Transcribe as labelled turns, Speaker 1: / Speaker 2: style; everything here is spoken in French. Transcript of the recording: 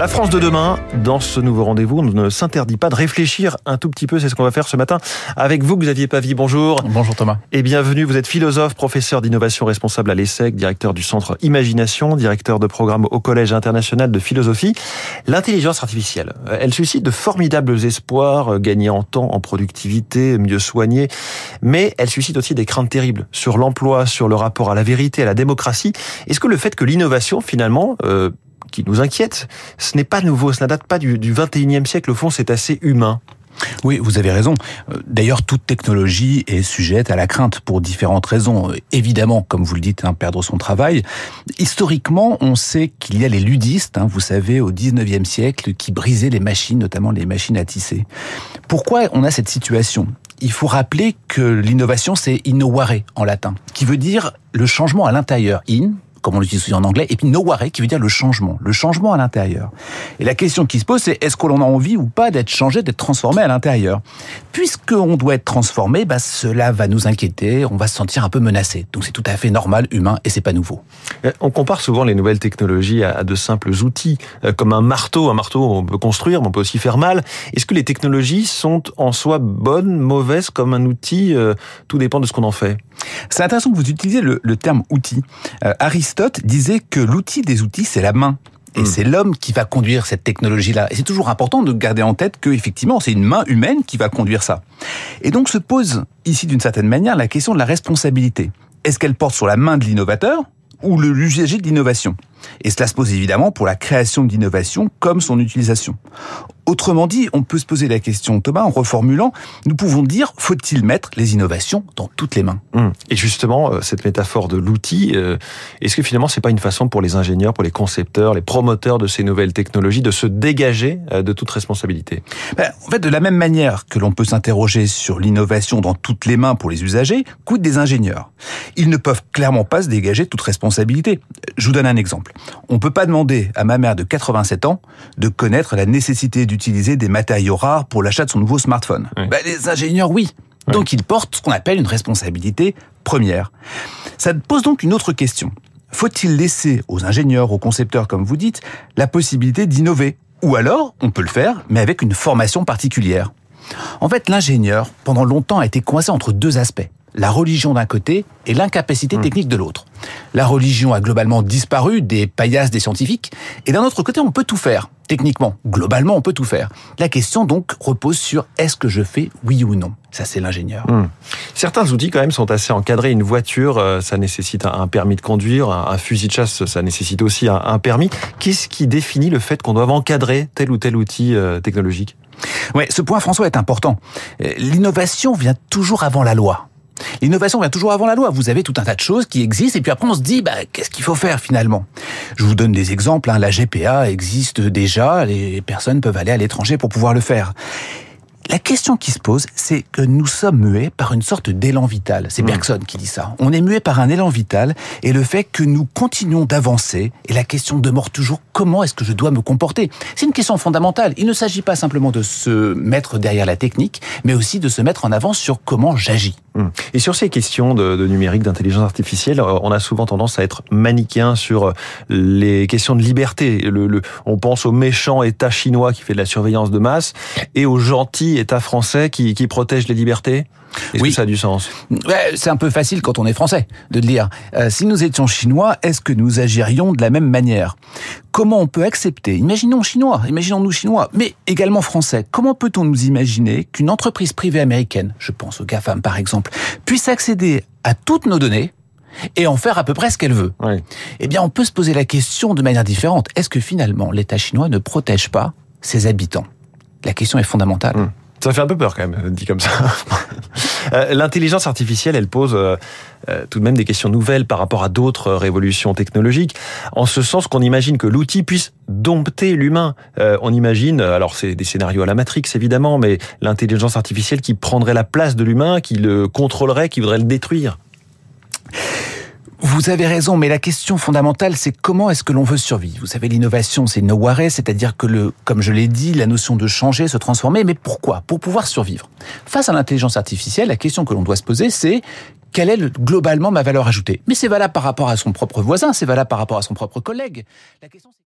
Speaker 1: La France de demain, dans ce nouveau rendez-vous, ne s'interdit pas de réfléchir un tout petit peu. C'est ce qu'on va faire ce matin avec vous, Xavier Pavie. Bonjour.
Speaker 2: Bonjour Thomas.
Speaker 1: Et bienvenue. Vous êtes philosophe, professeur d'innovation responsable à l'ESSEC, directeur du centre Imagination, directeur de programme au Collège international de philosophie. L'intelligence artificielle, elle suscite de formidables espoirs, gagner en temps, en productivité, mieux soigner. Mais elle suscite aussi des craintes terribles sur l'emploi, sur le rapport à la vérité, à la démocratie. Est-ce que le fait que l'innovation, finalement, euh, qui nous inquiète, ce n'est pas nouveau, ça date pas du, du 21e siècle, au fond c'est assez humain.
Speaker 2: Oui, vous avez raison. Euh, d'ailleurs, toute technologie est sujette à la crainte pour différentes raisons. Euh, évidemment, comme vous le dites, hein, perdre son travail. Historiquement, on sait qu'il y a les ludistes, hein, vous savez, au 19e siècle, qui brisaient les machines, notamment les machines à tisser. Pourquoi on a cette situation? Il faut rappeler que l'innovation, c'est innovare en latin, qui veut dire le changement à l'intérieur. In, comme on l'utilise en anglais, et puis noware, qui veut dire le changement, le changement à l'intérieur. Et la question qui se pose, c'est est-ce qu'on a envie ou pas d'être changé, d'être transformé à l'intérieur? Puisqu'on doit être transformé, bah, cela va nous inquiéter, on va se sentir un peu menacé. Donc c'est tout à fait normal, humain, et c'est pas nouveau.
Speaker 1: Euh, on compare souvent les nouvelles technologies à de simples outils, euh, comme un marteau. Un marteau, on peut construire, mais on peut aussi faire mal. Est-ce que les technologies sont en soi bonnes, mauvaises, comme un outil euh, Tout dépend de ce qu'on en fait?
Speaker 2: C'est intéressant que vous utilisiez le, terme outil. Aristote disait que l'outil des outils, c'est la main. Et hmm. c'est l'homme qui va conduire cette technologie-là. Et c'est toujours important de garder en tête que, effectivement, c'est une main humaine qui va conduire ça. Et donc se pose ici, d'une certaine manière, la question de la responsabilité. Est-ce qu'elle porte sur la main de l'innovateur ou le l'usager de l'innovation? Et cela se pose évidemment pour la création d'innovation comme son utilisation. Autrement dit, on peut se poser la question, Thomas, en reformulant, nous pouvons dire, faut-il mettre les innovations dans toutes les mains?
Speaker 1: Hum. Et justement, euh, cette métaphore de l'outil, euh, est-ce que finalement, c'est pas une façon pour les ingénieurs, pour les concepteurs, les promoteurs de ces nouvelles technologies de se dégager euh, de toute responsabilité?
Speaker 2: Ben, En fait, de la même manière que l'on peut s'interroger sur l'innovation dans toutes les mains pour les usagers, coûte des ingénieurs. Ils ne peuvent clairement pas se dégager de toute responsabilité. Je vous donne un exemple. On ne peut pas demander à ma mère de 87 ans de connaître la nécessité d'utiliser des matériaux rares pour l'achat de son nouveau smartphone. Ben, les ingénieurs, oui. Donc ils portent ce qu'on appelle une responsabilité première. Ça pose donc une autre question. Faut-il laisser aux ingénieurs, aux concepteurs, comme vous dites, la possibilité d'innover? Ou alors, on peut le faire, mais avec une formation particulière. En fait, l'ingénieur, pendant longtemps, a été coincé entre deux aspects la religion d'un côté et l'incapacité hmm. technique de l'autre. La religion a globalement disparu des paillasses des scientifiques, et d'un autre côté, on peut tout faire. Techniquement, globalement, on peut tout faire. La question donc repose sur est-ce que je fais oui ou non? Ça, c'est l'ingénieur. Hmm.
Speaker 1: Certains outils quand même sont assez encadrés. Une voiture, euh, ça nécessite un permis de conduire. Un fusil de chasse, ça nécessite aussi un permis. Qu'est-ce qui définit le fait qu'on doit encadrer tel ou tel outil euh, technologique?
Speaker 2: Ouais, ce point, François, est important. Euh, l'innovation vient toujours avant la loi. L'innovation vient toujours avant la loi. Vous avez tout un tas de choses qui existent et puis après on se dit bah, qu'est-ce qu'il faut faire finalement? Je vous donne des exemples. Hein. La GPA existe déjà. Les personnes peuvent aller à l'étranger pour pouvoir le faire. La question qui se pose, c'est que nous sommes muets par une sorte d'élan vital. C'est hmm. Bergson qui dit ça. On est muet par un élan vital et le fait que nous continuons d'avancer et la question demeure toujours comment est-ce que je dois me comporter? C'est une question fondamentale. Il ne s'agit pas simplement de se mettre derrière la technique, mais aussi de se mettre en avant sur comment j'agis.
Speaker 1: Et sur ces questions de, numérique, d'intelligence artificielle, euh, on a souvent tendance à être manichéen sur euh, les questions de liberté. On pense au méchant État chinois qui fait de la surveillance de masse et au gentil État français qui protège les libertés est-ce oui. que ça a du sens
Speaker 2: C'est un peu facile quand on est français de le dire. Euh, si nous étions chinois, est-ce que nous agirions de la même manière? Comment on peut accepter? Imaginons chinois, imaginons-nous chinois, mais également français. Comment peut-on nous imaginer qu'une entreprise privée américaine, je pense au GAFAM par exemple, puisse accéder à toutes nos données et en faire à peu près ce qu'elle veut? Oui. Eh bien, on peut se poser la question de manière différente. Est-ce que finalement l'État chinois ne protège pas ses habitants? La question est fondamentale. Hum.
Speaker 1: Ça fait un peu peur quand même, dit comme ça. Euh, l'intelligence artificielle, elle pose euh, euh, tout de même des questions nouvelles par rapport à d'autres révolutions technologiques, en ce sens qu'on imagine que l'outil puisse dompter l'humain. on imagine, alors c'est des scénarios à la Matrix évidemment, mais l'intelligence artificielle qui prendrait la place de l'humain, qui le contrôlerait, qui voudrait le détruire.
Speaker 2: Vous avez raison, mais la question fondamentale, c'est comment est-ce que l'on veut survivre? Vous savez, l'innovation, c'est nowhere, c'est-à-dire que, le, comme je l'ai dit, la notion de changer, se transformer, mais pourquoi? Pour pouvoir survivre. Face à l'intelligence artificielle, la question que l'on doit se poser, c'est quelle est le, globalement ma valeur ajoutée? Mais c'est valable par rapport à son propre voisin, c'est valable par rapport à son propre collègue.